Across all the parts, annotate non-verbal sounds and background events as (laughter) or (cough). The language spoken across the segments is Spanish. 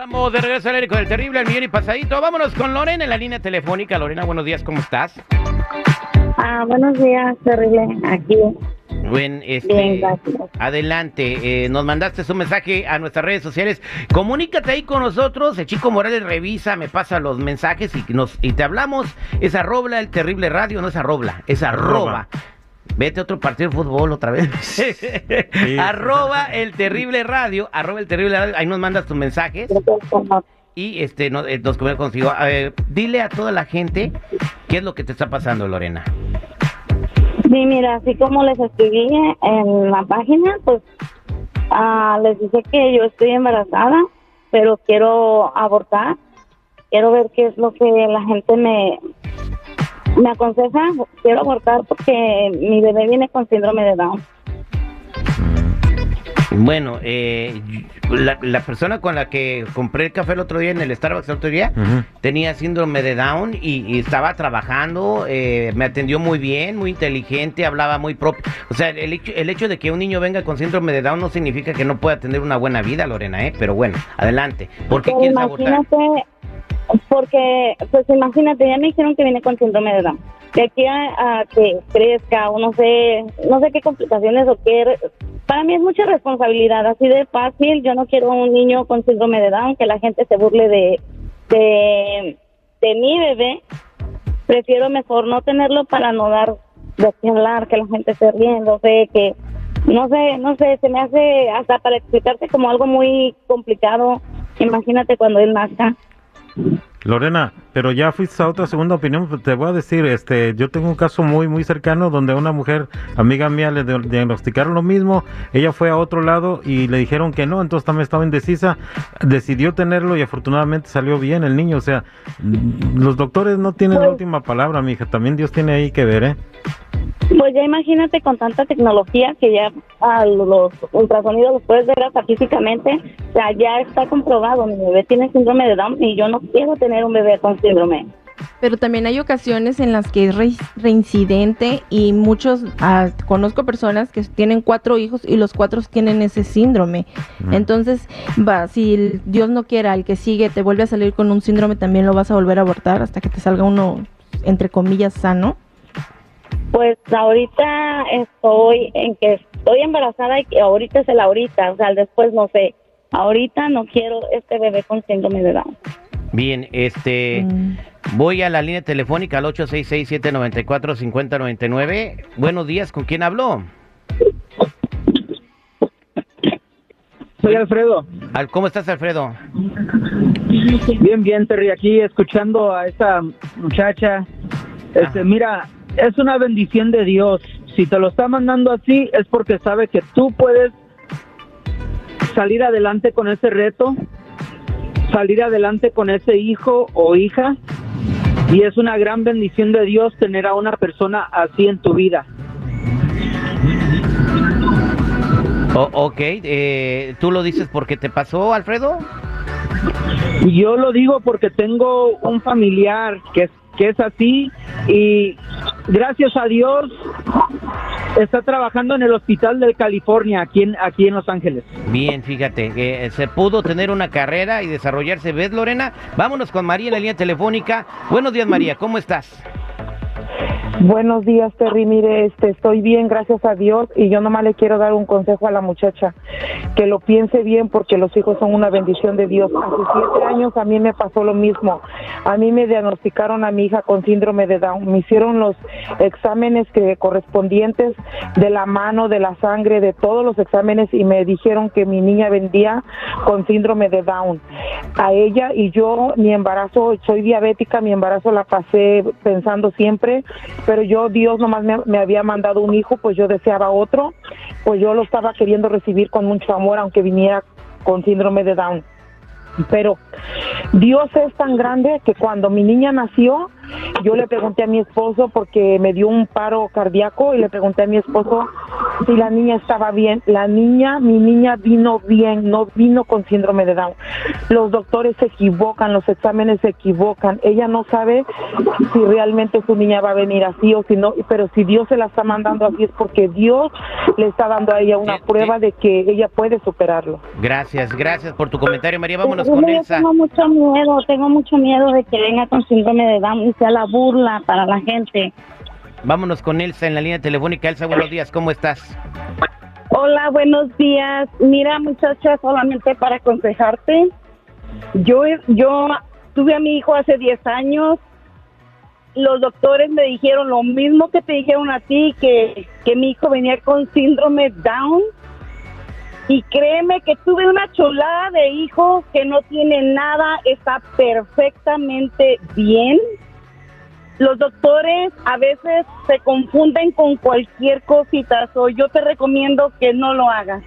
Estamos de regreso al aire con el terrible, el millón y pasadito. Vámonos con Lorena en la línea telefónica. Lorena, buenos días, ¿cómo estás? Ah, buenos días, terrible. Aquí. Buen, este, Bien, gracias. adelante, eh, nos mandaste un mensaje a nuestras redes sociales. Comunícate ahí con nosotros. El chico Morales revisa, me pasa los mensajes y nos y te hablamos. Es arroba el terrible radio, no es arroba, es arroba. Vete a otro partido de fútbol otra vez. (laughs) (laughs) arroba el terrible radio, arroba el terrible radio. Ahí nos mandas tus mensajes y este eh, nos comunicamos contigo. A ver, dile a toda la gente qué es lo que te está pasando, Lorena. Sí, mira, así como les escribí en la página, pues ah, les dije que yo estoy embarazada, pero quiero abortar. Quiero ver qué es lo que la gente me, me aconseja. Quiero abortar porque mi bebé viene con síndrome de Down. Bueno, eh, la, la persona con la que compré el café el otro día en el Starbucks el otro día tenía síndrome de Down y, y estaba trabajando, eh, me atendió muy bien, muy inteligente, hablaba muy propio. O sea, el hecho, el hecho de que un niño venga con síndrome de Down no significa que no pueda tener una buena vida, Lorena, ¿eh? Pero bueno, adelante. ¿Por qué Pero quieres abortar? Porque, pues imagínate, ya me dijeron que viene con síndrome de Down. De aquí a, que crezca, o no sé, no sé qué complicaciones o qué. Para mí es mucha responsabilidad, así de fácil. Yo no quiero un niño con síndrome de Down, que la gente se burle de, de, de mi bebé. Prefiero mejor no tenerlo para no dar de qué hablar, que la gente esté riéndose, que no sé, no sé, se me hace hasta para explicarte como algo muy complicado. Imagínate cuando él nazca. Lorena, pero ya fuiste a otra segunda opinión, pues te voy a decir, este, yo tengo un caso muy, muy cercano donde a una mujer, amiga mía, le di- diagnosticaron lo mismo, ella fue a otro lado y le dijeron que no, entonces también estaba indecisa, decidió tenerlo y afortunadamente salió bien el niño, o sea, los doctores no tienen la Pues- última palabra, mija, también Dios tiene ahí que ver, ¿eh? Pues ya imagínate con tanta tecnología que ya a los ultrasonidos los puedes ver hasta físicamente. O sea, ya está comprobado, mi bebé tiene síndrome de Down y yo no quiero tener un bebé con síndrome. Pero también hay ocasiones en las que es re- reincidente y muchos, ah, conozco personas que tienen cuatro hijos y los cuatro tienen ese síndrome. Mm. Entonces, va, si el- Dios no quiera, el que sigue te vuelve a salir con un síndrome, también lo vas a volver a abortar hasta que te salga uno, entre comillas, sano. Pues ahorita estoy en que estoy embarazada y que ahorita es el ahorita, o sea, después no sé. Ahorita no quiero este bebé con síndrome de Down. Bien, este, Mm. voy a la línea telefónica al 866-794-5099. Buenos días, ¿con quién habló? Soy Alfredo. Al- ¿Cómo estás, Alfredo? Bien, bien, Terry, aquí escuchando a esta muchacha. Este, Ajá. mira, es una bendición de Dios. Si te lo está mandando así, es porque sabe que tú puedes salir adelante con ese reto, salir adelante con ese hijo o hija. Y es una gran bendición de Dios tener a una persona así en tu vida. O- ok, eh, ¿tú lo dices porque te pasó, Alfredo? Yo lo digo porque tengo un familiar que es, que es así y gracias a Dios está trabajando en el hospital de California, aquí en, aquí en Los Ángeles. Bien, fíjate, que se pudo tener una carrera y desarrollarse. ¿Ves, Lorena? Vámonos con María en la línea telefónica. Buenos días, María, ¿cómo estás? Buenos días, Terry. Mire, este, estoy bien, gracias a Dios. Y yo nomás le quiero dar un consejo a la muchacha, que lo piense bien porque los hijos son una bendición de Dios. Hace siete años a mí me pasó lo mismo. A mí me diagnosticaron a mi hija con síndrome de Down. Me hicieron los exámenes que correspondientes de la mano, de la sangre, de todos los exámenes y me dijeron que mi niña vendía con síndrome de Down. A ella y yo, mi embarazo, soy diabética, mi embarazo la pasé pensando siempre, pero yo, Dios nomás me, me había mandado un hijo, pues yo deseaba otro, pues yo lo estaba queriendo recibir con mucho amor, aunque viniera con síndrome de Down. Pero Dios es tan grande que cuando mi niña nació, Yo le pregunté a mi esposo porque me dio un paro cardíaco y le pregunté a mi esposo si la niña estaba bien. La niña, mi niña vino bien, no vino con síndrome de Down. Los doctores se equivocan, los exámenes se equivocan. Ella no sabe si realmente su niña va a venir así o si no, pero si Dios se la está mandando así es porque Dios le está dando a ella una prueba de que ella puede superarlo. Gracias, gracias por tu comentario, María. Vámonos con Yo Elsa. Tengo mucho miedo, tengo mucho miedo de que venga con síndrome de Down y sea la burla para la gente. Vámonos con Elsa en la línea telefónica. Elsa, buenos días, ¿cómo estás? Hola, buenos días. Mira, muchacha, solamente para aconsejarte, yo, yo tuve a mi hijo hace 10 años. Los doctores me dijeron lo mismo que te dijeron a ti, que, que mi hijo venía con síndrome Down. Y créeme que tuve una chulada de hijo que no tiene nada, está perfectamente bien. Los doctores a veces se confunden con cualquier cosita, so yo te recomiendo que no lo hagas.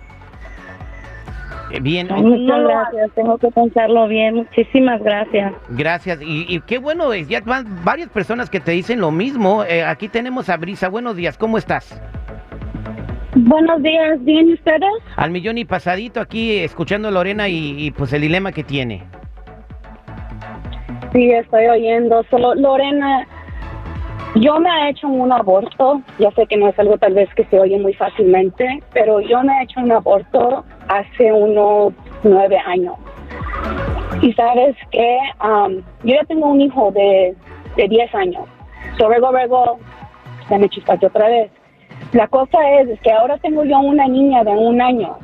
Eh, Bien, Muchas gracias, tengo que pensarlo bien. Muchísimas gracias. gracias. Y, y qué bueno, es, ya van varias personas que te dicen lo mismo. Eh, aquí tenemos a Brisa. Buenos días, ¿cómo estás? Buenos días, ¿bien y ustedes? Al millón y pasadito aquí escuchando a Lorena y, y, pues el dilema que tiene. Sí, estoy oyendo. Solo, Lorena, yo me he hecho un aborto. Ya sé que no es algo tal vez que se oye muy fácilmente, pero yo me he hecho un aborto hace unos nueve años. Y sabes que yo ya tengo un hijo de, de 10 años. So, luego, luego, se me chispaste otra vez. La cosa es, es que ahora tengo yo una niña de un año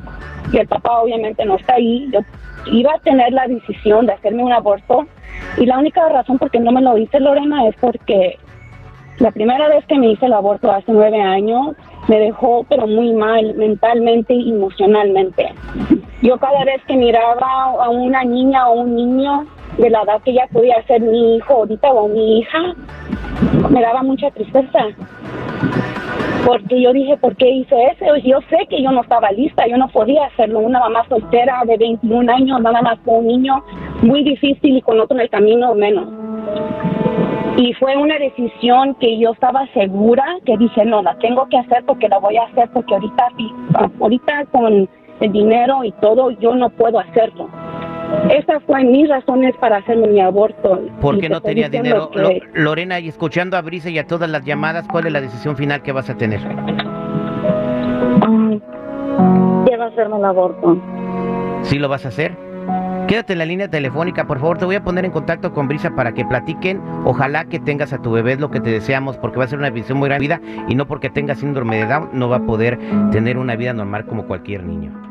y el papá obviamente no está ahí. Yo iba a tener la decisión de hacerme un aborto y la única razón por qué no me lo hice Lorena es porque la primera vez que me hice el aborto hace nueve años me dejó pero muy mal mentalmente y emocionalmente. Yo cada vez que miraba a una niña o un niño de la edad que ya podía ser mi hijo ahorita o mi hija, me daba mucha tristeza. Porque yo dije, ¿por qué hice eso? Yo sé que yo no estaba lista, yo no podía hacerlo. Una mamá soltera de 21 años, nada más con un niño, muy difícil y con otro en el camino menos. Y fue una decisión que yo estaba segura, que dije, no, la tengo que hacer porque la voy a hacer, porque ahorita, ahorita con el dinero y todo, yo no puedo hacerlo. Esas fueron mis razones para hacerme mi aborto. Porque Y no tenía dinero. que- Lorena, y escuchando a Brisa y a todas las llamadas, ¿cuál es la decisión final que vas a tener? Quiero hacerme el aborto. ¿Sí lo vas a hacer? Quédate en la línea telefónica, por favor. Te voy a poner en contacto con Brisa para que platiquen. Ojalá que tengas a tu bebé, lo que te deseamos, porque va a ser una visión muy gran vida y no porque tenga síndrome de Down, no va a poder tener una vida normal como cualquier niño.